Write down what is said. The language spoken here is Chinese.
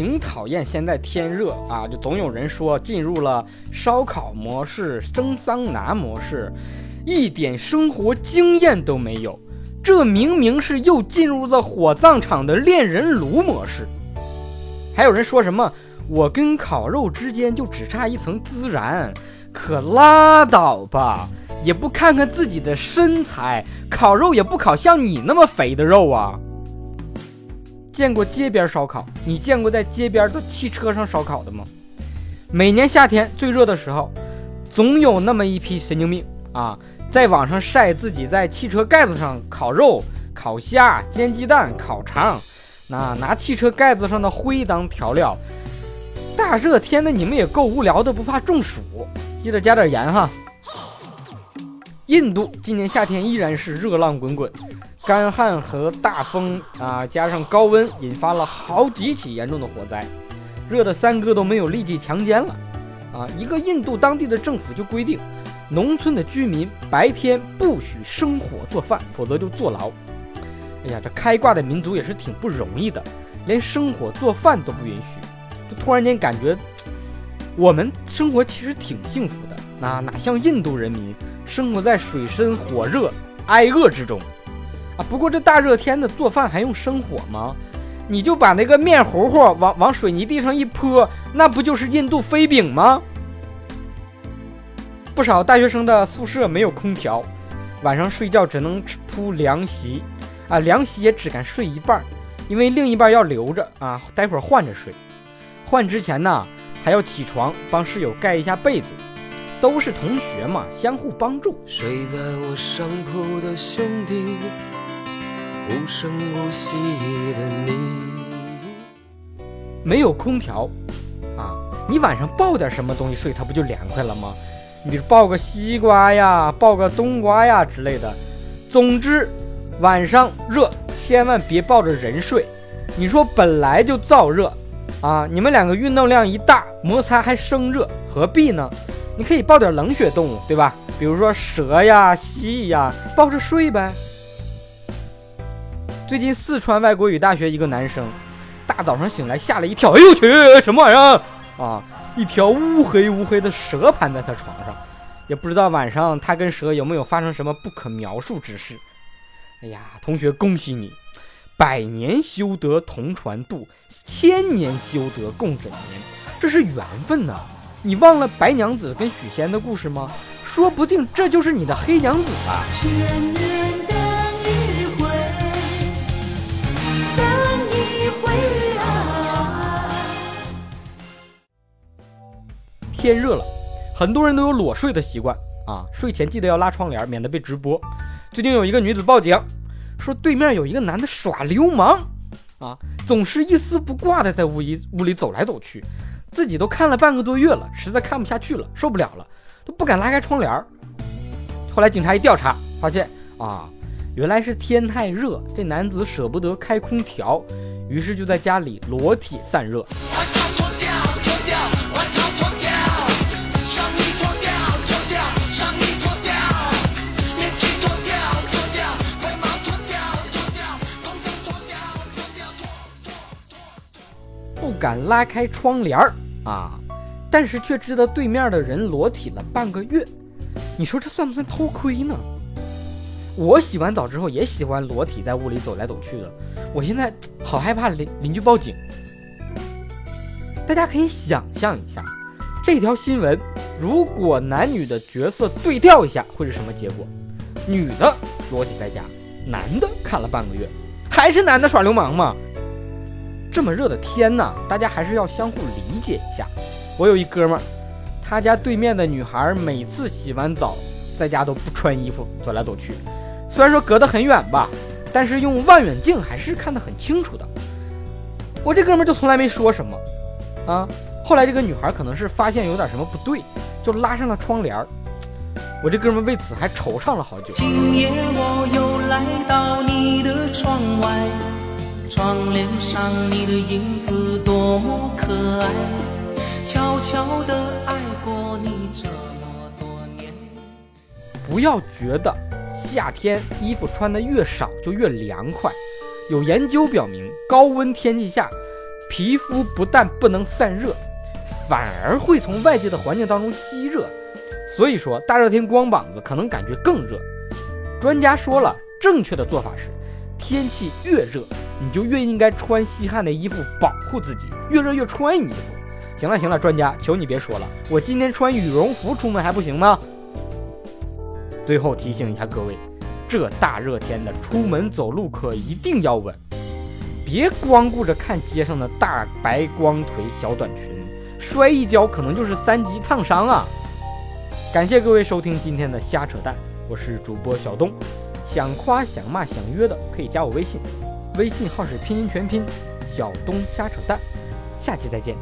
挺讨厌现在天热啊，就总有人说进入了烧烤模式、蒸桑拿模式，一点生活经验都没有。这明明是又进入了火葬场的炼人炉模式。还有人说什么我跟烤肉之间就只差一层孜然，可拉倒吧！也不看看自己的身材，烤肉也不烤像你那么肥的肉啊！见过街边烧烤？你见过在街边的汽车上烧烤的吗？每年夏天最热的时候，总有那么一批神经病啊，在网上晒自己在汽车盖子上烤肉、烤虾、煎鸡蛋、烤肠，那拿汽车盖子上的灰当调料。大热天的，你们也够无聊的，不怕中暑？记得加点盐哈。印度今年夏天依然是热浪滚滚，干旱和大风啊，加上高温，引发了好几起严重的火灾，热的三哥都没有力气强奸了啊！一个印度当地的政府就规定，农村的居民白天不许生火做饭，否则就坐牢。哎呀，这开挂的民族也是挺不容易的，连生火做饭都不允许，就突然间感觉我们生活其实挺幸福的，那哪像印度人民？生活在水深火热、挨饿之中，不过这大热天的做饭还用生火吗？你就把那个面糊糊往往水泥地上一泼，那不就是印度飞饼吗？不少大学生的宿舍没有空调，晚上睡觉只能铺凉席，啊，凉席也只敢睡一半，因为另一半要留着啊，待会儿换着睡。换之前呢，还要起床帮室友盖一下被子。都是同学嘛，相互帮助。睡在我上铺的兄弟，无声无息的你。没有空调啊，你晚上抱点什么东西睡，它不就凉快了吗？你比如抱个西瓜呀，抱个冬瓜呀之类的。总之，晚上热，千万别抱着人睡。你说本来就燥热啊，你们两个运动量一大，摩擦还生热，何必呢？你可以抱点冷血动物，对吧？比如说蛇呀、蜥蜴呀，抱着睡呗。最近四川外国语大学一个男生，大早上醒来吓了一跳，哎呦我去，什么玩意儿啊？一条乌黑乌黑的蛇盘在他床上，也不知道晚上他跟蛇有没有发生什么不可描述之事。哎呀，同学，恭喜你，百年修得同船渡，千年修得共枕眠，这是缘分呐。你忘了白娘子跟许仙的故事吗？说不定这就是你的黑娘子吧。天热了，很多人都有裸睡的习惯啊，睡前记得要拉窗帘，免得被直播。最近有一个女子报警，说对面有一个男的耍流氓啊，总是一丝不挂的在屋里屋里走来走去。自己都看了半个多月了，实在看不下去了，受不了了，都不敢拉开窗帘。后来警察一调查，发现啊，原来是天太热，这男子舍不得开空调，于是就在家里裸体散热。敢拉开窗帘儿啊，但是却知道对面的人裸体了半个月，你说这算不算偷窥呢？我洗完澡之后也喜欢裸体在屋里走来走去的，我现在好害怕邻邻居报警。大家可以想象一下，这条新闻如果男女的角色对调一下，会是什么结果？女的裸体在家，男的看了半个月，还是男的耍流氓吗？这么热的天呐，大家还是要相互理解一下。我有一哥们儿，他家对面的女孩每次洗完澡，在家都不穿衣服走来走去。虽然说隔得很远吧，但是用望远镜还是看得很清楚的。我这哥们儿就从来没说什么啊。后来这个女孩可能是发现有点什么不对，就拉上了窗帘儿。我这哥们儿为此还惆怅了好久。今夜我又来到你的窗外。窗帘上你的影子多么可爱，悄悄地爱过你这么多年。不要觉得夏天衣服穿的越少就越凉快，有研究表明，高温天气下皮肤不但不能散热，反而会从外界的环境当中吸热。所以说，大热天光膀子可能感觉更热。专家说了，正确的做法是，天气越热，你就越应该穿吸汗的衣服保护自己，越热越穿衣服。行了行了，专家，求你别说了，我今天穿羽绒服出门还不行吗？最后提醒一下各位，这大热天的，出门走路可一定要稳，别光顾着看街上的大白光腿小短裙，摔一跤可能就是三级烫伤啊！感谢各位收听今天的瞎扯淡，我是主播小东。想夸想骂想约的可以加我微信，微信号是拼音全拼小东瞎扯淡。下期再见。